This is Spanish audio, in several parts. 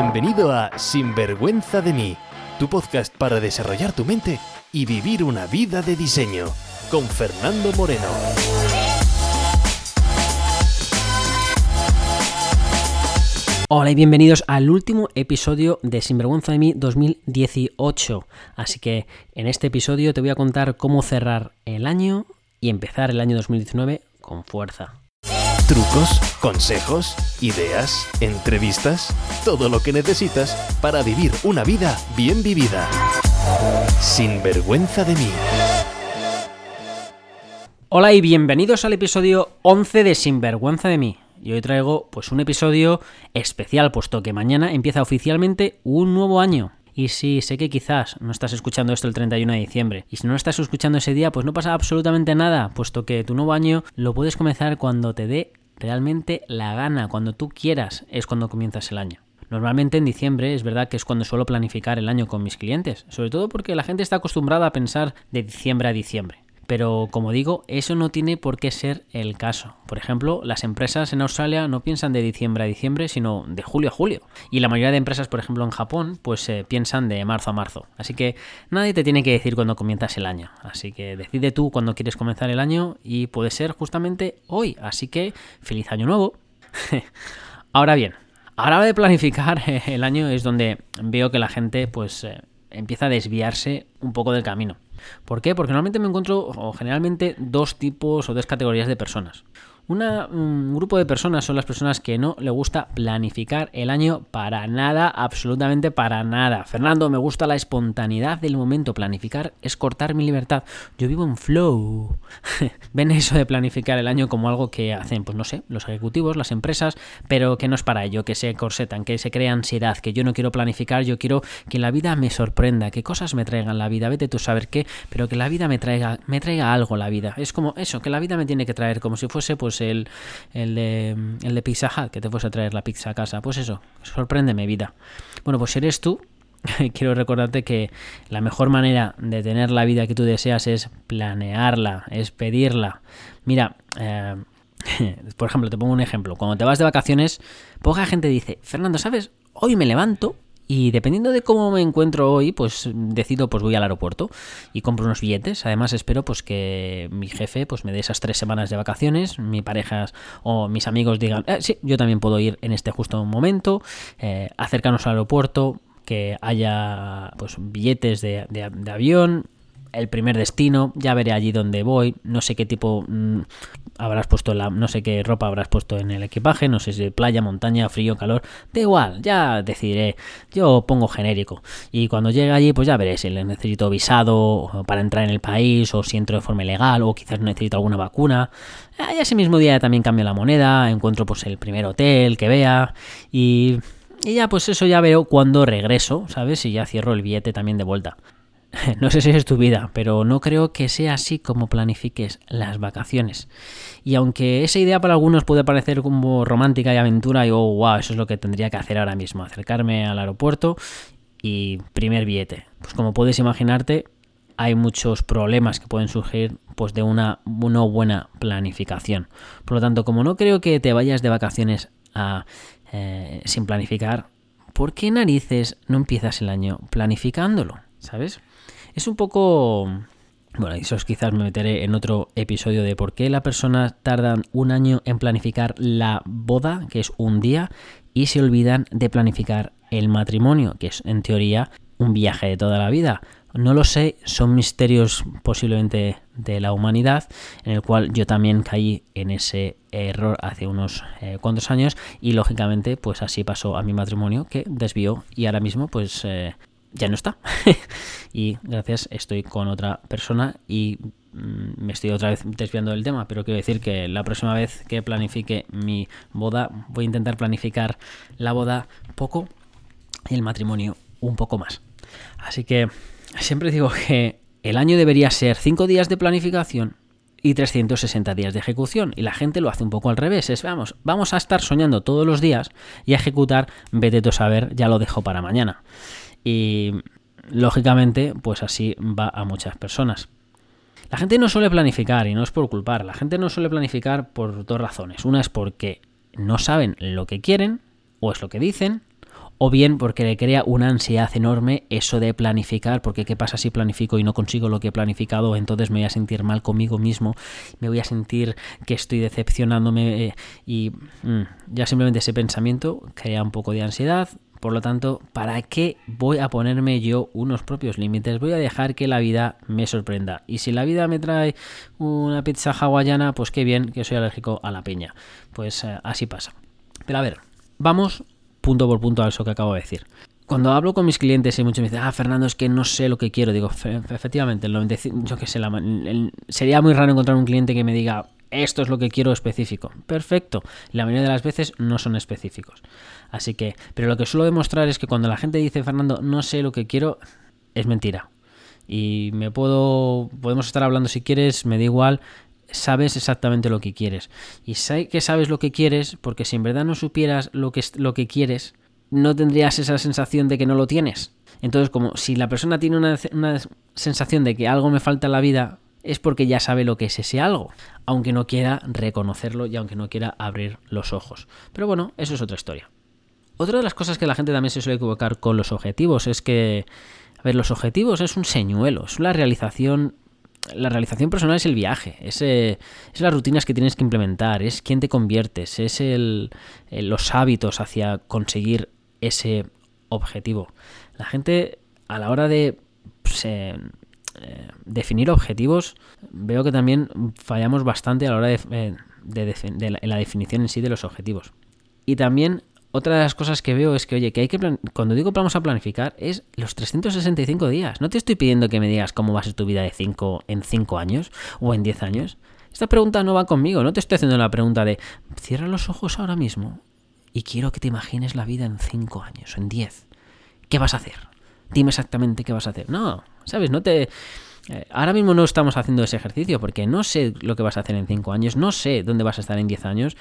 Bienvenido a Sinvergüenza de mí, tu podcast para desarrollar tu mente y vivir una vida de diseño, con Fernando Moreno. Hola y bienvenidos al último episodio de Sinvergüenza de mí 2018. Así que en este episodio te voy a contar cómo cerrar el año y empezar el año 2019 con fuerza. Trucos, consejos, ideas, entrevistas, todo lo que necesitas para vivir una vida bien vivida. Sin vergüenza de mí. Hola y bienvenidos al episodio 11 de Sinvergüenza de mí. Y hoy traigo pues un episodio especial puesto que mañana empieza oficialmente un nuevo año. Y sí, sé que quizás no estás escuchando esto el 31 de diciembre. Y si no estás escuchando ese día, pues no pasa absolutamente nada, puesto que tu nuevo año lo puedes comenzar cuando te dé realmente la gana, cuando tú quieras, es cuando comienzas el año. Normalmente en diciembre es verdad que es cuando suelo planificar el año con mis clientes, sobre todo porque la gente está acostumbrada a pensar de diciembre a diciembre. Pero como digo, eso no tiene por qué ser el caso. Por ejemplo, las empresas en Australia no piensan de diciembre a diciembre, sino de julio a julio. Y la mayoría de empresas, por ejemplo, en Japón, pues eh, piensan de marzo a marzo. Así que nadie te tiene que decir cuándo comienzas el año. Así que decide tú cuándo quieres comenzar el año y puede ser justamente hoy. Así que feliz año nuevo. Ahora bien, ahora de planificar el año es donde veo que la gente pues eh, empieza a desviarse un poco del camino. ¿Por qué? Porque normalmente me encuentro o generalmente dos tipos o dos categorías de personas. Un grupo de personas son las personas que no le gusta planificar el año para nada, absolutamente para nada. Fernando, me gusta la espontaneidad del momento. Planificar es cortar mi libertad. Yo vivo en flow. Ven eso de planificar el año como algo que hacen, pues no sé, los ejecutivos, las empresas, pero que no es para ello, que se corsetan, que se crea ansiedad, que yo no quiero planificar, yo quiero que la vida me sorprenda, que cosas me traigan la vida. Vete tú a saber qué, pero que la vida me traiga, me traiga algo la vida. Es como eso, que la vida me tiene que traer, como si fuese pues el, el, de, el de Pizza que te fuese a traer la pizza a casa. Pues eso, sorpréndeme vida. Bueno, pues si eres tú, quiero recordarte que la mejor manera de tener la vida que tú deseas es planearla, es pedirla. Mira, eh, por ejemplo, te pongo un ejemplo. Cuando te vas de vacaciones, poca gente dice, Fernando, ¿sabes? Hoy me levanto y dependiendo de cómo me encuentro hoy, pues decido, pues voy al aeropuerto y compro unos billetes. Además espero pues que mi jefe pues me dé esas tres semanas de vacaciones, mi pareja o mis amigos digan, eh, sí, yo también puedo ir en este justo momento, eh, acercarnos al aeropuerto, que haya pues billetes de, de, de avión, el primer destino, ya veré allí dónde voy, no sé qué tipo mmm, habrás puesto la, no sé qué ropa habrás puesto en el equipaje, no sé si playa, montaña, frío, calor, da igual, ya decidiré, yo pongo genérico y cuando llegue allí pues ya veré si le necesito visado para entrar en el país o si entro de forma ilegal o quizás necesito alguna vacuna. Y ese mismo día también cambio la moneda, encuentro pues el primer hotel que vea y y ya pues eso ya veo cuando regreso, ¿sabes? Y ya cierro el billete también de vuelta. No sé si es tu vida, pero no creo que sea así como planifiques las vacaciones. Y aunque esa idea para algunos puede parecer como romántica y aventura, y oh, wow, eso es lo que tendría que hacer ahora mismo, acercarme al aeropuerto y primer billete. Pues como puedes imaginarte, hay muchos problemas que pueden surgir pues de una no buena planificación. Por lo tanto, como no creo que te vayas de vacaciones a, eh, sin planificar, ¿por qué narices no empiezas el año planificándolo? ¿Sabes? Es un poco... Bueno, eso es quizás me meteré en otro episodio de por qué la persona tardan un año en planificar la boda, que es un día, y se olvidan de planificar el matrimonio, que es en teoría un viaje de toda la vida. No lo sé, son misterios posiblemente de la humanidad, en el cual yo también caí en ese error hace unos eh, cuantos años y lógicamente pues así pasó a mi matrimonio que desvió y ahora mismo pues eh, ya no está. y gracias, estoy con otra persona y mm, me estoy otra vez desviando del tema, pero quiero decir que la próxima vez que planifique mi boda, voy a intentar planificar la boda poco y el matrimonio un poco más. Así que siempre digo que el año debería ser 5 días de planificación y 360 días de ejecución. Y la gente lo hace un poco al revés. Es, vamos, vamos a estar soñando todos los días y a ejecutar, vete tú a saber, ya lo dejo para mañana. Y lógicamente, pues así va a muchas personas. La gente no suele planificar y no es por culpar. La gente no suele planificar por dos razones. Una es porque no saben lo que quieren, o es lo que dicen, o bien porque le crea una ansiedad enorme eso de planificar, porque qué pasa si planifico y no consigo lo que he planificado, entonces me voy a sentir mal conmigo mismo, me voy a sentir que estoy decepcionándome eh, y mm, ya simplemente ese pensamiento crea un poco de ansiedad, por lo tanto, ¿para qué voy a ponerme yo unos propios límites? Voy a dejar que la vida me sorprenda. Y si la vida me trae una pizza hawaiana, pues qué bien que soy alérgico a la peña. Pues eh, así pasa. Pero a ver, vamos punto por punto a eso que acabo de decir. Cuando hablo con mis clientes y muchos me dicen, ah, Fernando, es que no sé lo que quiero, digo, efectivamente, yo qué sé, sería muy raro encontrar un cliente que me diga, esto es lo que quiero específico. Perfecto. La mayoría de las veces no son específicos. Así que, pero lo que suelo demostrar es que cuando la gente dice, Fernando, no sé lo que quiero, es mentira. Y me puedo, podemos estar hablando si quieres, me da igual, sabes exactamente lo que quieres. Y que sabes lo que quieres porque si en verdad no supieras lo que, lo que quieres, no tendrías esa sensación de que no lo tienes. Entonces, como si la persona tiene una, una sensación de que algo me falta en la vida, es porque ya sabe lo que es ese algo, aunque no quiera reconocerlo y aunque no quiera abrir los ojos. Pero bueno, eso es otra historia. Otra de las cosas que la gente también se suele equivocar con los objetivos es que, a ver, los objetivos es un señuelo, es la realización la realización personal es el viaje, es, es, las rutinas que tienes que implementar, es quién te conviertes, es el, los hábitos hacia conseguir ese objetivo. La gente a la hora de pues, eh, eh, definir objetivos, veo que también fallamos bastante a la hora de, eh, la definición en sí de los objetivos. Y también otra de las cosas que veo es que, oye, que hay que, cuando digo vamos a planificar, es los 365 días. No te estoy pidiendo que me digas cómo va a ser tu vida de cinco, en 5 años o en 10 años. Esta pregunta no va conmigo, no te estoy haciendo la pregunta de, cierra los ojos ahora mismo y quiero que te imagines la vida en 5 años o en 10. ¿Qué vas a hacer? Dime exactamente qué vas a hacer. No, ¿sabes? No te... Eh, ahora mismo no estamos haciendo ese ejercicio porque no sé lo que vas a hacer en 5 años, no sé dónde vas a estar en 10 años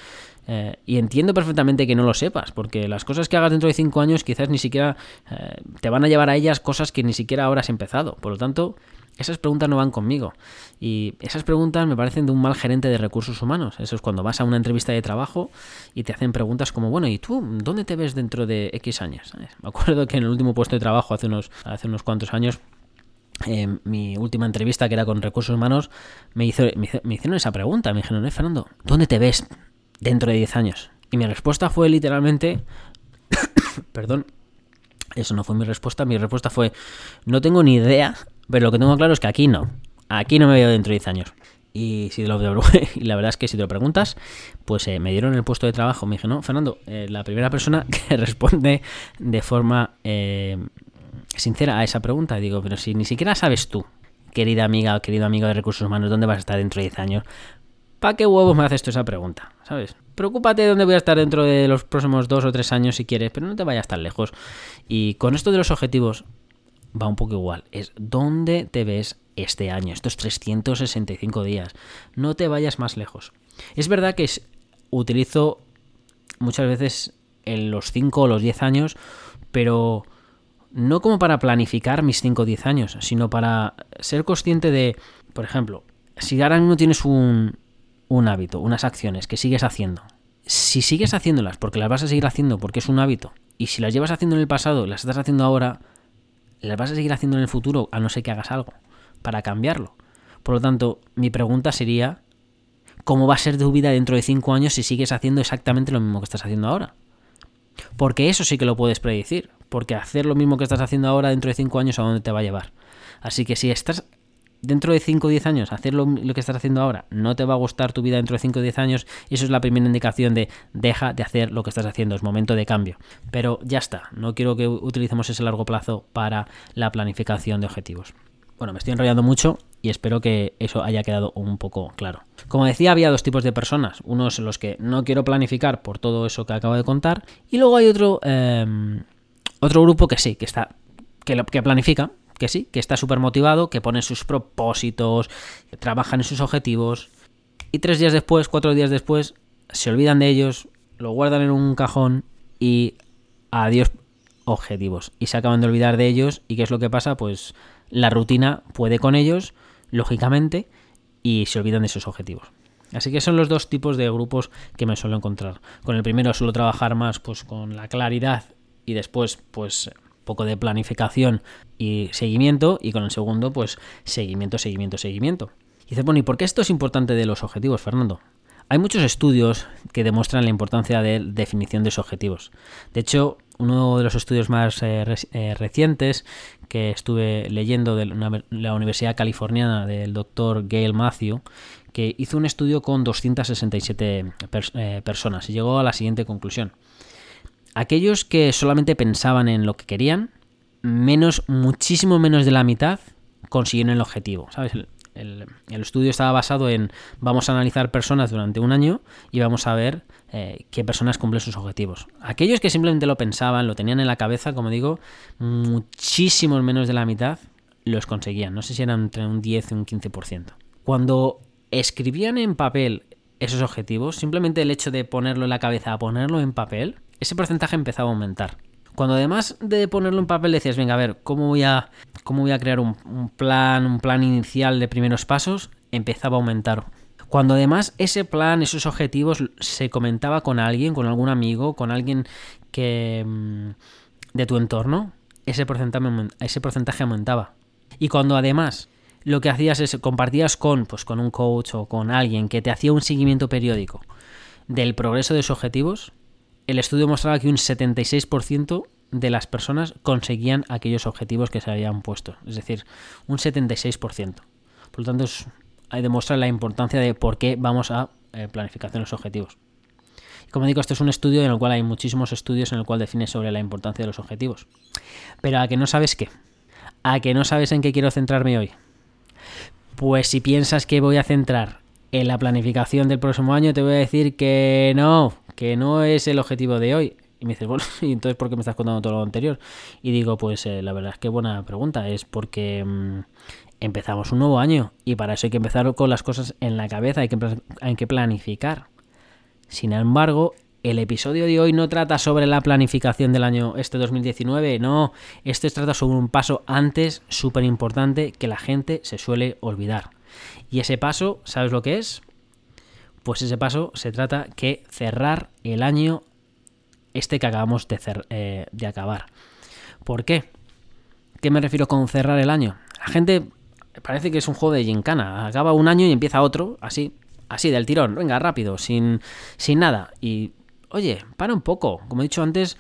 eh, y entiendo perfectamente que no lo sepas porque las cosas que hagas dentro de 5 años quizás ni siquiera eh, te van a llevar a ellas cosas que ni siquiera ahora has empezado. Por lo tanto, esas preguntas no van conmigo. Y esas preguntas me parecen de un mal gerente de recursos humanos. Eso es cuando vas a una entrevista de trabajo y te hacen preguntas como, bueno, ¿y tú dónde te ves dentro de X años? Me acuerdo que en el último puesto de trabajo hace unos, hace unos cuantos años en mi última entrevista, que era con recursos humanos, me, hizo, me, hicieron esa pregunta. Me dijeron, ¿eh, Fernando, ¿dónde te ves dentro de 10 años? Y mi respuesta fue literalmente, perdón, eso no fue mi respuesta, mi respuesta fue, no tengo ni idea, pero lo que tengo claro es que aquí no, aquí no me veo dentro de 10 años. Y, si lo, y la verdad es que si te lo preguntas, pues eh, me dieron el puesto de trabajo. Me dije, no, Fernando, eh, la primera persona que responde de forma sincera a esa pregunta. Digo, pero si ni siquiera sabes tú, querida amiga o querido amigo de recursos humanos, dónde vas a estar dentro de 10 años, ¿para qué huevos me haces tú esa pregunta? ¿Sabes? Preocúpate de dónde voy a estar dentro de los próximos dos o tres años si quieres, pero no te vayas tan lejos. Y con esto de los objetivos va un poco igual. Es dónde te ves este año, estos 365 días. No te vayas más lejos. Es verdad que utilizo muchas veces en los 5 o los 10 años, pero no como para planificar mis 5 o 10 años, sino para ser consciente de, por ejemplo, si ahora mismo tienes un, un hábito, unas acciones que sigues haciendo, si sigues haciéndolas porque las vas a seguir haciendo porque es un hábito, y si las llevas haciendo en el pasado y las estás haciendo ahora, las vas a seguir haciendo en el futuro a no ser que hagas algo para cambiarlo. Por lo tanto, mi pregunta sería, ¿cómo va a ser tu vida dentro de 5 años si sigues haciendo exactamente lo mismo que estás haciendo ahora? Porque eso sí que lo puedes predecir porque hacer lo mismo que estás haciendo ahora dentro de 5 años a dónde te va a llevar. Así que si estás dentro de 5 o 10 años, hacer lo, que estás haciendo ahora, no te va a gustar tu vida dentro de 5 o 10 años, eso es la primera indicación de deja de hacer lo que estás haciendo, es momento de cambio. Pero ya está, no quiero que utilicemos ese largo plazo para la planificación de objetivos. Bueno, me estoy enrollando mucho y espero que eso haya quedado un poco claro. Como decía, había dos tipos de personas. Unos los que no quiero planificar por todo eso que acabo de contar. Y luego hay otro... Em, otro grupo que sí, que está, que, que planifica, que sí, que está súper motivado, que pone sus propósitos, trabajan en sus objetivos. Y tres días después, cuatro días después, se olvidan de ellos, lo guardan en un cajón y adiós objetivos. Y se acaban de olvidar de ellos. ¿Y qué es lo que pasa? Pues la rutina puede con ellos, lógicamente, y se olvidan de sus objetivos. Así que son los dos tipos de grupos que me suelo encontrar. Con el primero suelo trabajar más pues con la claridad y después pues poco de planificación y seguimiento y con el segundo pues seguimiento, seguimiento, seguimiento. Y dice, bueno, ¿y por qué esto es importante de los objetivos, Fernando? Hay muchos estudios que demuestran la importancia de definición de esos objetivos. De hecho, uno de los estudios más eh, eh, recientes que estuve leyendo de la Universidad Californiana del doctor Gail Matthew, que hizo un estudio con 267 eh, personas y llegó a la siguiente conclusión. Aquellos que solamente pensaban en lo que querían, menos, muchísimo menos de la mitad consiguieron el objetivo. ¿Sabes? El, estudio estaba basado en vamos a analizar personas durante un año y vamos a ver eh, qué personas cumplen sus objetivos. Aquellos que simplemente lo pensaban, lo tenían en la cabeza, como digo, muchísimo menos de la mitad los conseguían. No sé si eran entre un 10 y un 15%. Cuando escribían en papel esos objetivos, simplemente el hecho de ponerlo en la cabeza ponerlo en papel, ese porcentaje empezaba a aumentar. Cuando además de ponerlo en papel decías, venga, a ver, ¿cómo voy a, cómo voy a crear un, plan, un plan inicial de primeros pasos? Empezaba a aumentar. Cuando además ese plan, esos objetivos se comentaba con alguien, con algún amigo, con alguien que mm, de tu entorno, ese porcentaje, ese porcentaje aumentaba. Y cuando además lo que hacías es compartías con, pues, con un coach o con alguien que te hacía un seguimiento periódico del progreso de sus objetivos, el estudio mostraba que un 76% de las personas conseguían aquellos objetivos que se habían puesto. Es decir, un 76%. Por lo tanto, hay demuestra la importancia de por qué vamos a eh, planificación los objetivos. Como digo, este es un estudio en el cual hay muchísimos estudios en el cual define sobre la importancia de los objetivos. Pero a que no sabes qué. A que no sabes en qué quiero centrarme hoy. Pues si piensas que voy a centrar en la planificación del próximo año, te voy a decir que no, que no es el objetivo de hoy. Y me dices, bueno, ¿y entonces por qué me estás contando todo lo anterior? Y digo, pues eh, la verdad es que buena pregunta. Es porque mm, empezamos un nuevo año y para eso hay que empezar con las cosas en la cabeza, hay que, hay que planificar. Sin embargo, el episodio de hoy no trata sobre la planificación del año este 2019, no, este trata sobre un paso antes súper importante que la gente se suele olvidar. Y ese paso, ¿sabes lo que es? Pues ese paso se trata que cerrar el año este que acabamos de, eh, de acabar. ¿Por qué? ¿Qué me refiero con cerrar el año? La gente parece que es un juego de gincana. Acaba un año y empieza otro, así, así del tirón. Venga, rápido, sin, sin nada. Y, oye, para un poco. Como he dicho antes,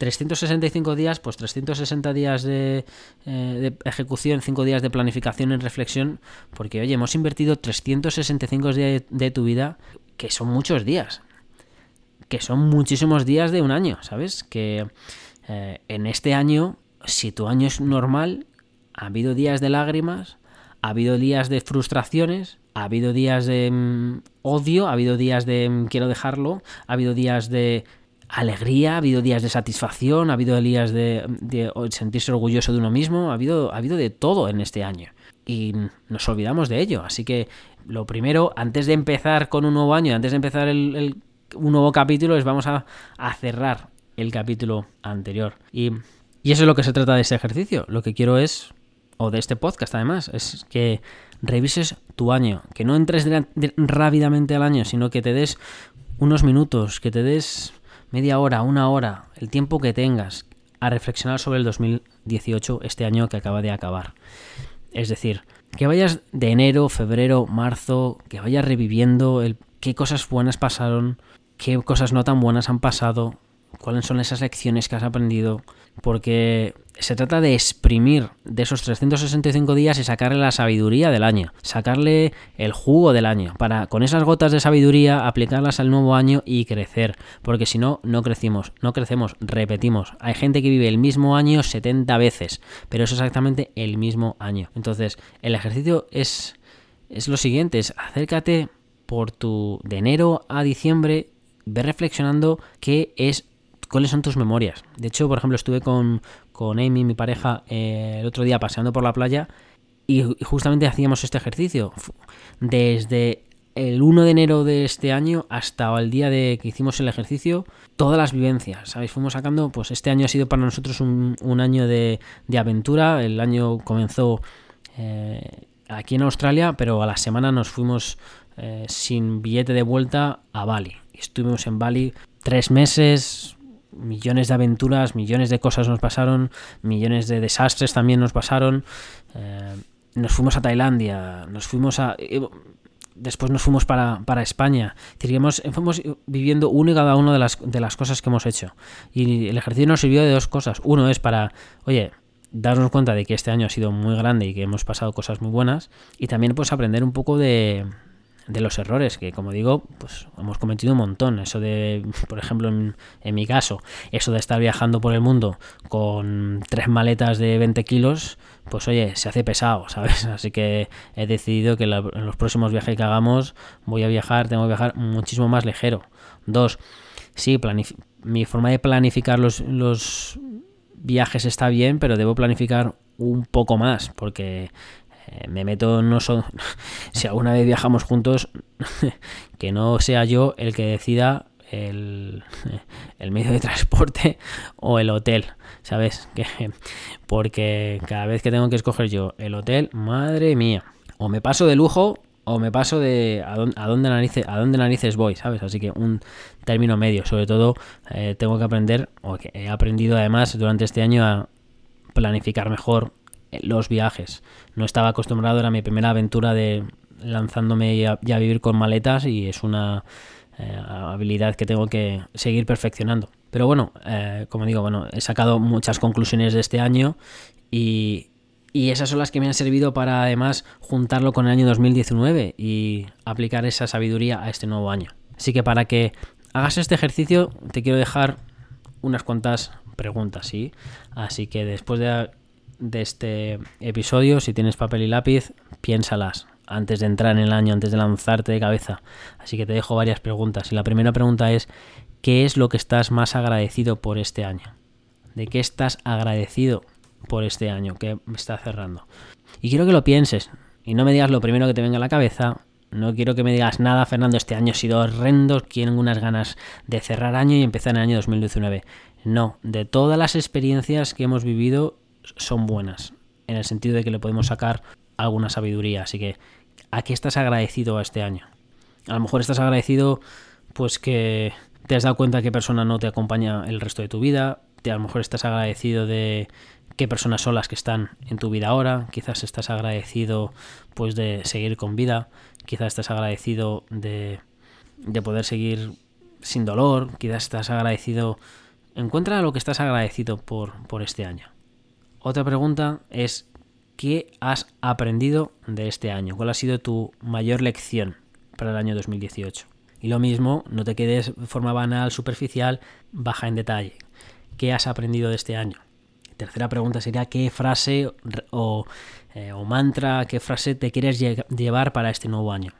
365 días, pues 360 días de, eh, ejecución, 5 días de planificación en reflexión, porque oye, hemos invertido 365 días de, tu vida, que son muchos días, que son muchísimos días de un año, ¿sabes? Que eh, en este año, si tu año es normal, ha habido días de lágrimas, ha habido días de frustraciones, ha habido días de mm, odio, ha habido días de mm, quiero dejarlo, ha habido días de alegría, ha habido días de satisfacción, ha habido días de, sentirse orgulloso de uno mismo, ha habido, ha habido de todo en este año. Y nos olvidamos de ello. Así que lo primero, antes de empezar con un nuevo año, antes de empezar el, un nuevo capítulo, es vamos a, cerrar el capítulo anterior. Y, y eso es lo que se trata de ese ejercicio. Lo que quiero es, o de este podcast además, es que revises tu año, que no entres rápidamente al año, sino que te des unos minutos, que te des media hora, una hora, el tiempo que tengas a reflexionar sobre el 2018, este año que acaba de acabar. Es decir, que vayas de enero, febrero, marzo, que vayas reviviendo el, qué cosas buenas pasaron, qué cosas no tan buenas han pasado, cuáles son esas lecciones que has aprendido, porque se trata de exprimir de esos 365 días y sacarle la sabiduría del año, sacarle el jugo del año, para con esas gotas de sabiduría aplicarlas al nuevo año y crecer, porque si no, no crecimos, no crecemos, repetimos. Hay gente que vive el mismo año 70 veces, pero es exactamente el mismo año. Entonces, el ejercicio es, es lo siguiente, es acércate por tu de enero a diciembre, ve reflexionando qué es cuáles son tus memorias. De hecho, por ejemplo, estuve con, con Amy, mi pareja, eh, el otro día paseando por la playa y justamente hacíamos este ejercicio. Desde el 1 de enero de este año hasta el día de que hicimos el ejercicio, todas las vivencias, ¿sabéis? Fuimos sacando, pues este año ha sido para nosotros un, año de, aventura, el año comenzó eh, aquí en Australia, pero a la semana nos fuimos eh, sin billete de vuelta a Bali. Estuvimos en Bali tres meses, millones de aventuras, millones de cosas nos pasaron, millones de desastres también nos pasaron. Eh, nos fuimos a Tailandia, nos fuimos a... Eh, después nos fuimos para, para España. Diríamos, fuimos viviendo uno y cada una de las, de las cosas que hemos hecho. Y el ejercicio nos sirvió de dos cosas. Uno es para, oye, darnos cuenta de que este año ha sido muy grande y que hemos pasado cosas muy buenas. Y también pues aprender un poco de, de los errores, que como digo, pues hemos cometido un montón. Eso de, por ejemplo, en, mi caso, eso de estar viajando por el mundo con tres maletas de 20 kilos, pues oye, se hace pesado, ¿sabes? Así que he decidido que en los próximos viajes que hagamos voy a viajar, tengo que viajar muchísimo más ligero. Dos, sí, mi forma de planificar los, los viajes está bien, pero debo planificar un poco más, porque me meto no son si alguna vez viajamos juntos que no sea yo el que decida el, el, medio de transporte o el hotel sabes que porque cada vez que tengo que escoger yo el hotel madre mía o me paso de lujo o me paso de a dónde, narices, a dónde narices voy, ¿sabes? Así que un término medio. Sobre todo eh, tengo que aprender, o que he aprendido además durante este año a planificar mejor los viajes. No estaba acostumbrado, era mi primera aventura de lanzándome ya, a vivir con maletas y es una eh, habilidad que tengo que seguir perfeccionando. Pero bueno, eh, como digo, bueno, he sacado muchas conclusiones de este año y, y esas son las que me han servido para además juntarlo con el año 2019 y aplicar esa sabiduría a este nuevo año. Así que para que hagas este ejercicio te quiero dejar unas cuantas preguntas, ¿sí? Así que después de de este episodio, si tienes papel y lápiz, piénsalas antes de entrar en el año, antes de lanzarte de cabeza. Así que te dejo varias preguntas. Y la primera pregunta es, ¿qué es lo que estás más agradecido por este año? ¿De qué estás agradecido por este año que me está cerrando? Y quiero que lo pienses y no me digas lo primero que te venga a la cabeza. No quiero que me digas nada, Fernando, este año ha sido horrendo, quiero unas ganas de cerrar año y empezar el año 2019. No, de todas las experiencias que hemos vivido son buenas, en el sentido de que le podemos sacar alguna sabiduría. Así que, ¿a qué estás agradecido a este año? A lo mejor estás agradecido, pues que te has dado cuenta qué persona no te acompaña el resto de tu vida. a lo mejor estás agradecido de qué personas son las que están en tu vida ahora. Quizás estás agradecido, pues, de seguir con vida. Quizás estás agradecido de, de poder seguir sin dolor. Quizás estás agradecido. Encuentra lo que estás agradecido por, por este año. Otra pregunta es, ¿qué has aprendido de este año? ¿Cuál ha sido tu mayor lección para el año 2018? Y lo mismo, no te quedes de forma banal, superficial, baja en detalle. ¿Qué has aprendido de este año? Tercera pregunta sería, ¿qué frase o, eh, o mantra, qué frase te quieres llevar para este nuevo año?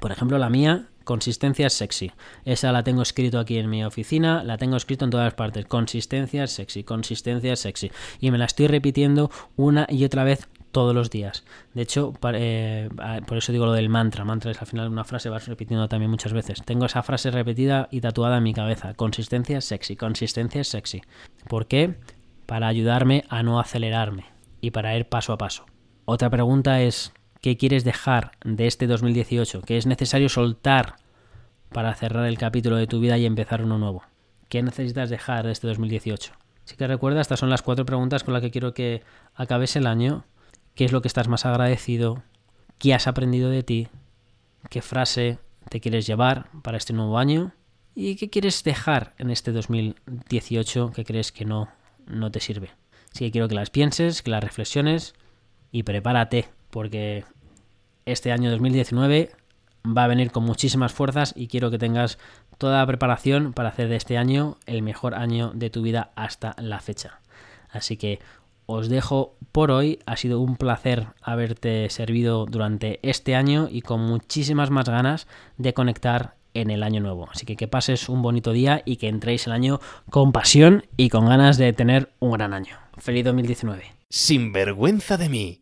Por ejemplo, la mía Consistencia sexy. Esa la tengo escrito aquí en mi oficina, la tengo escrito en todas partes. Consistencia sexy, consistencia sexy. Y me la estoy repitiendo una y otra vez todos los días. De hecho, eh, por eso digo lo del mantra. Mantra es al final una frase, vas repitiendo también muchas veces. Tengo esa frase repetida y tatuada en mi cabeza. Consistencia sexy, consistencia sexy. ¿Por qué? Para ayudarme a no acelerarme y para ir paso a paso. Otra pregunta es, ¿Qué quieres dejar de este 2018? ¿Qué es necesario soltar para cerrar el capítulo de tu vida y empezar uno nuevo? ¿Qué necesitas dejar de este 2018? Si que recuerda, estas son las cuatro preguntas con las que quiero que acabes el año. ¿Qué es lo que estás más agradecido? ¿Qué has aprendido de ti? ¿Qué frase te quieres llevar para este nuevo año? ¿Y qué quieres dejar en este 2018 que crees que no, no te sirve? Así que quiero que las pienses, que las reflexiones y prepárate porque este año 2019 va a venir con muchísimas fuerzas y quiero que tengas toda la preparación para hacer de este año el mejor año de tu vida hasta la fecha. Así que os dejo por hoy. Ha sido un placer haberte servido durante este año y con muchísimas más ganas de conectar en el año nuevo. Así que que pases un bonito día y que entréis el año con pasión y con ganas de tener un gran año. Feliz 2019. Sin vergüenza de mí